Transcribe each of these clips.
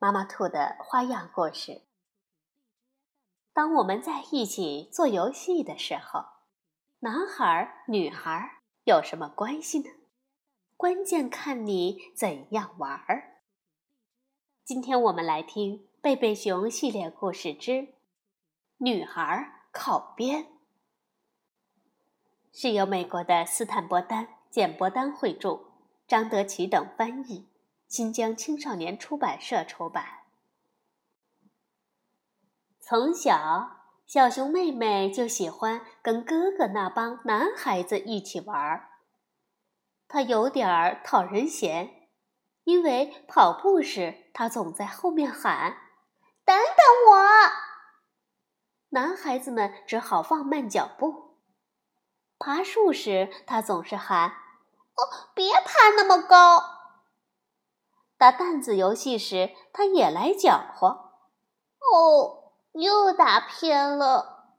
妈妈兔的花样故事。当我们在一起做游戏的时候，男孩女孩有什么关系呢？关键看你怎样玩儿。今天我们来听《贝贝熊》系列故事之《女孩靠边》，是由美国的斯坦伯丹、简伯丹绘著，张德奇等翻译。新疆青少年出版社出版。从小，小熊妹妹就喜欢跟哥哥那帮男孩子一起玩儿。她有点儿讨人嫌，因为跑步时她总在后面喊：“等等我！”男孩子们只好放慢脚步。爬树时，她总是喊：“哦，别爬那么高！”打弹子游戏时，他也来搅和。哦，又打偏了。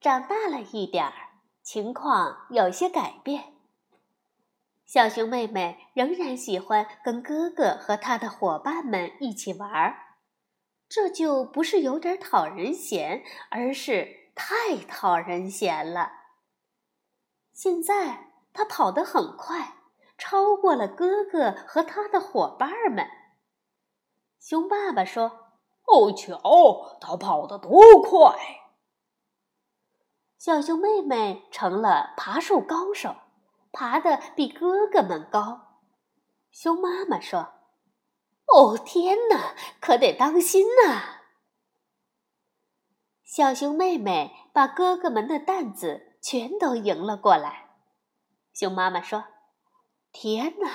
长大了一点儿，情况有些改变。小熊妹妹仍然喜欢跟哥哥和他的伙伴们一起玩儿，这就不是有点讨人嫌，而是太讨人嫌了。现在他跑得很快。超过了哥哥和他的伙伴们。熊爸爸说：“哦，瞧他跑得多快！”小熊妹妹成了爬树高手，爬得比哥哥们高。熊妈妈说：“哦，天哪，可得当心呐！”小熊妹妹把哥哥们的担子全都迎了过来。熊妈妈说。天哪，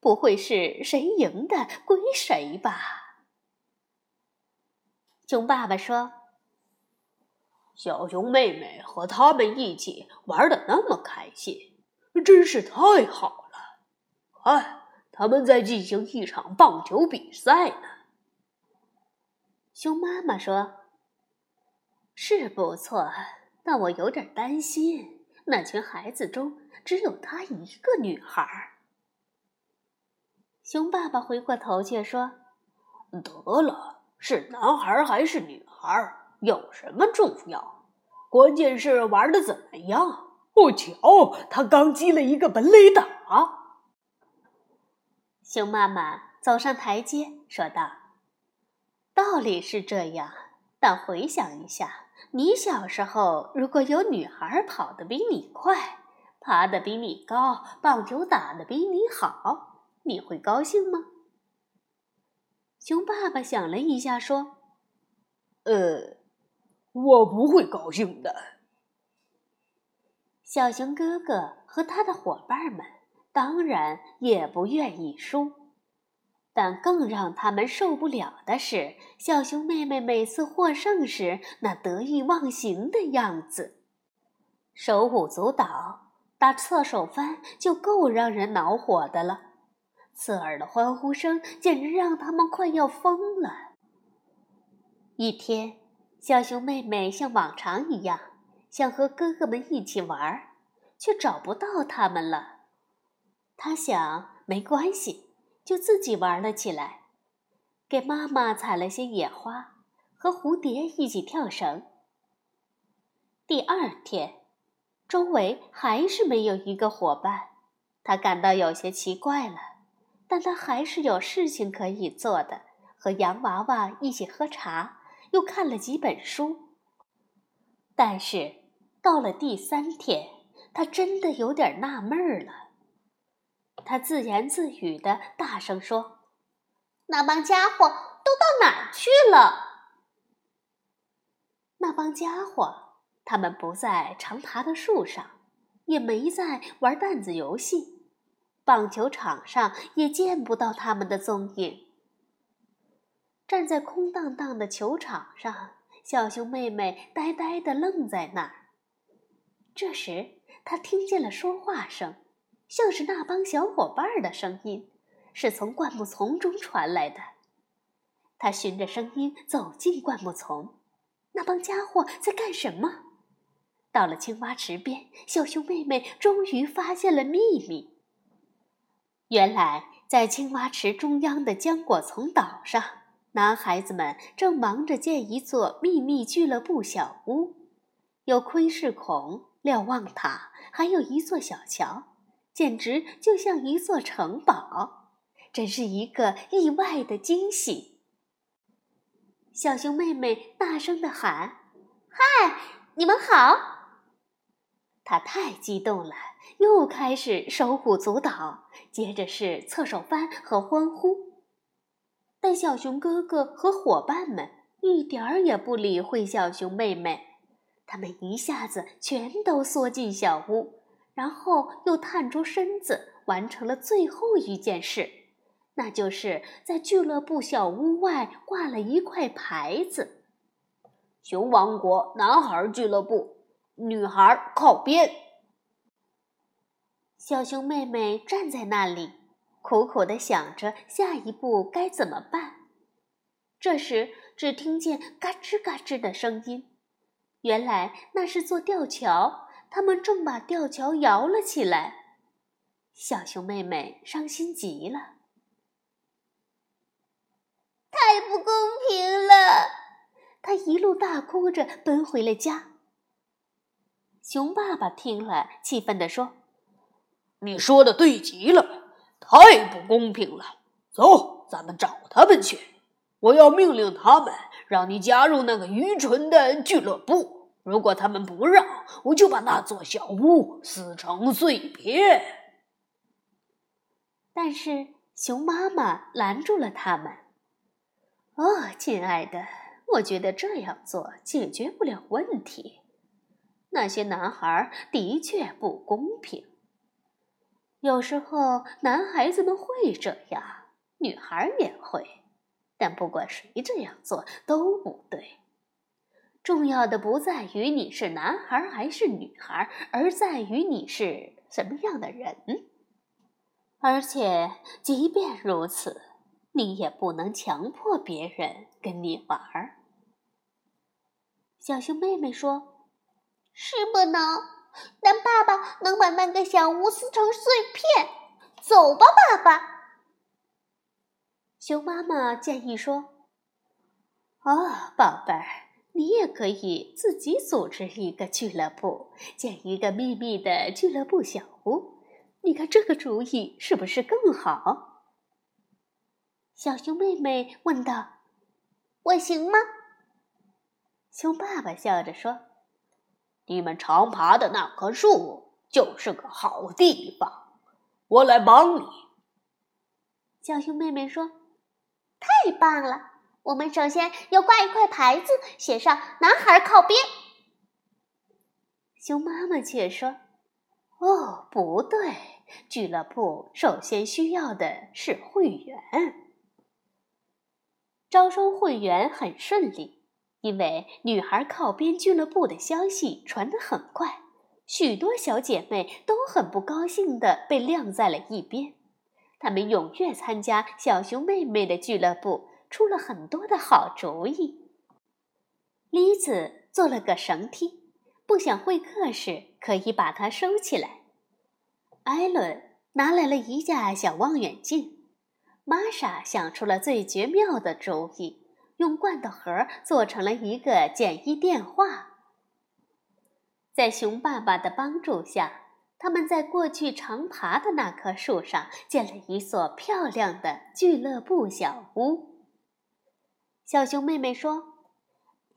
不会是谁赢的归谁吧？熊爸爸说：“小熊妹妹和他们一起玩的那么开心，真是太好了。看，他们在进行一场棒球比赛呢。”熊妈妈说：“是不错，但我有点担心，那群孩子中……”只有她一个女孩。熊爸爸回过头却说：“得了，是男孩还是女孩有什么重要？关键是玩的怎么样。哦，瞧，他刚击了一个本垒打。”熊妈妈走上台阶，说道：“道理是这样，但回想一下，你小时候如果有女孩跑得比你快。”爬得比你高，棒球打得比你好，你会高兴吗？熊爸爸想了一下，说：“呃，我不会高兴的。”小熊哥哥和他的伙伴们当然也不愿意输，但更让他们受不了的是，小熊妹妹每次获胜时那得意忘形的样子，手舞足蹈。打侧手翻就够让人恼火的了，刺耳的欢呼声简直让他们快要疯了。一天，小熊妹妹像往常一样想和哥哥们一起玩，却找不到他们了。她想，没关系，就自己玩了起来，给妈妈采了些野花，和蝴蝶一起跳绳。第二天。周围还是没有一个伙伴，他感到有些奇怪了。但他还是有事情可以做的，和洋娃娃一起喝茶，又看了几本书。但是到了第三天，他真的有点纳闷了。他自言自语的大声说：“那帮家伙都到哪儿去了？”那帮家伙。他们不在常爬的树上，也没在玩弹子游戏，棒球场上也见不到他们的踪影。站在空荡荡的球场上，小熊妹妹呆呆地愣在那儿。这时，她听见了说话声，像是那帮小伙伴的声音，是从灌木丛中传来的。他循着声音走进灌木丛，那帮家伙在干什么？到了青蛙池边，小熊妹妹终于发现了秘密。原来，在青蛙池中央的浆果丛岛上，男孩子们正忙着建一座秘密俱乐部小屋，有窥视孔、瞭望塔，还有一座小桥，简直就像一座城堡，真是一个意外的惊喜。小熊妹妹大声地喊：“嗨，你们好！”他太激动了，又开始手舞足蹈，接着是侧手翻和欢呼。但小熊哥哥和伙伴们一点儿也不理会小熊妹妹，他们一下子全都缩进小屋，然后又探出身子，完成了最后一件事，那就是在俱乐部小屋外挂了一块牌子：“熊王国男孩俱乐部。”女孩靠边。小熊妹妹站在那里，苦苦的想着下一步该怎么办。这时，只听见嘎吱嘎吱的声音，原来那是座吊桥，他们正把吊桥摇了起来。小熊妹妹伤心极了，太不公平了！她一路大哭着奔回了家。熊爸爸听了，气愤地说：“你说的对极了，太不公平了！走，咱们找他们去。我要命令他们，让你加入那个愚蠢的俱乐部。如果他们不让，我就把那座小屋撕成碎片。”但是熊妈妈拦住了他们。“哦，亲爱的，我觉得这样做解决不了问题。”那些男孩的确不公平。有时候男孩子们会这样，女孩也会，但不管谁这样做都不对。重要的不在于你是男孩还是女孩，而在于你是什么样的人。而且，即便如此，你也不能强迫别人跟你玩儿。小熊妹妹说。是不能，但爸爸能把那个小屋撕成碎片。走吧，爸爸。熊妈妈建议说：“哦，宝贝儿，你也可以自己组织一个俱乐部，建一个秘密的俱乐部小屋。你看这个主意是不是更好？”小熊妹妹问道：“我行吗？”熊爸爸笑着说。你们常爬的那棵树就是个好地方，我来帮你。小熊妹妹说：“太棒了！我们首先要挂一块牌子，写上‘男孩靠边’。”熊妈妈却说：“哦，不对，俱乐部首先需要的是会员。招收会员很顺利。”因为女孩靠边俱乐部的消息传得很快，许多小姐妹都很不高兴地被晾在了一边。她们踊跃参加小熊妹妹的俱乐部，出了很多的好主意。李子做了个绳梯，不想会客时可以把它收起来。艾伦拿来了一架小望远镜，玛莎想出了最绝妙的主意。用罐头盒做成了一个简易电话。在熊爸爸的帮助下，他们在过去常爬的那棵树上建了一所漂亮的俱乐部小屋。小熊妹妹说：“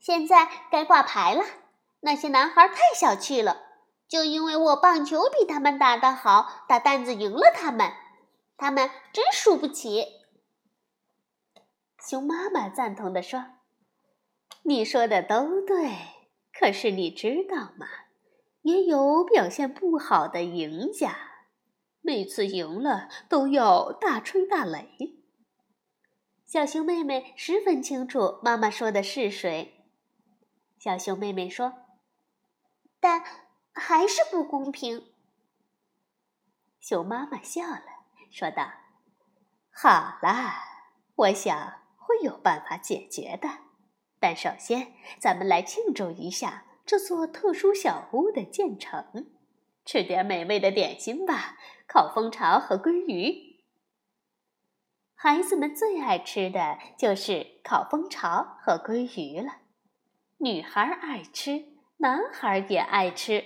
现在该挂牌了。那些男孩太小气了，就因为我棒球比他们打得好，打担子赢了他们，他们真输不起。”熊妈妈赞同地说：“你说的都对，可是你知道吗？也有表现不好的赢家，每次赢了都要大吹大擂。”小熊妹妹十分清楚妈妈说的是谁。小熊妹妹说：“但还是不公平。”熊妈妈笑了，说道：“好了，我想会有办法解决的。但首先，咱们来庆祝一下这座特殊小屋的建成，吃点美味的点心吧，烤蜂巢和鲑鱼。”孩子们最爱吃的就是烤蜂巢和鲑鱼了。女孩爱吃，男孩也爱吃。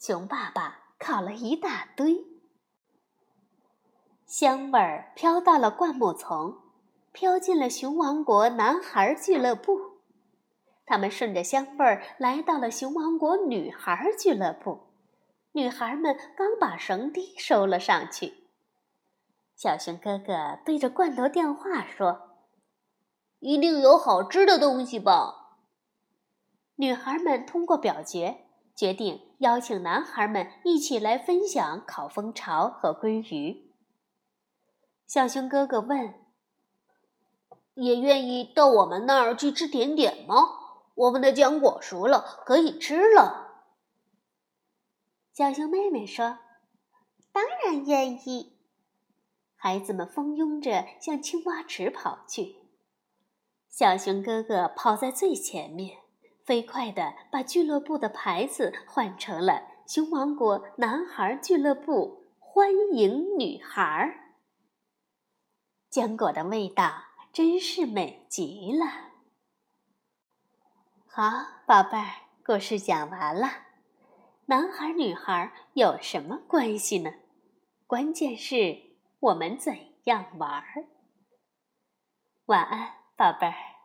熊爸爸烤了一大堆，香味儿飘到了灌木丛，飘进了熊王国男孩俱乐部。他们顺着香味儿来到了熊王国女孩俱乐部。女孩们刚把绳梯收了上去。小熊哥哥对着罐头电话说：“一定有好吃的东西吧？”女孩们通过表决决定邀请男孩们一起来分享烤蜂巢和鲑鱼。小熊哥哥问：“也愿意到我们那儿去吃甜点吗？我们的浆果熟了，可以吃了。”小熊妹妹说：“当然愿意。”孩子们蜂拥着向青蛙池跑去，小熊哥哥跑在最前面，飞快地把俱乐部的牌子换成了“熊王国男孩俱乐部欢迎女孩”。浆果的味道真是美极了。好，宝贝儿，故事讲完了。男孩女孩有什么关系呢？关键是。我们怎样玩儿？晚安，宝贝儿。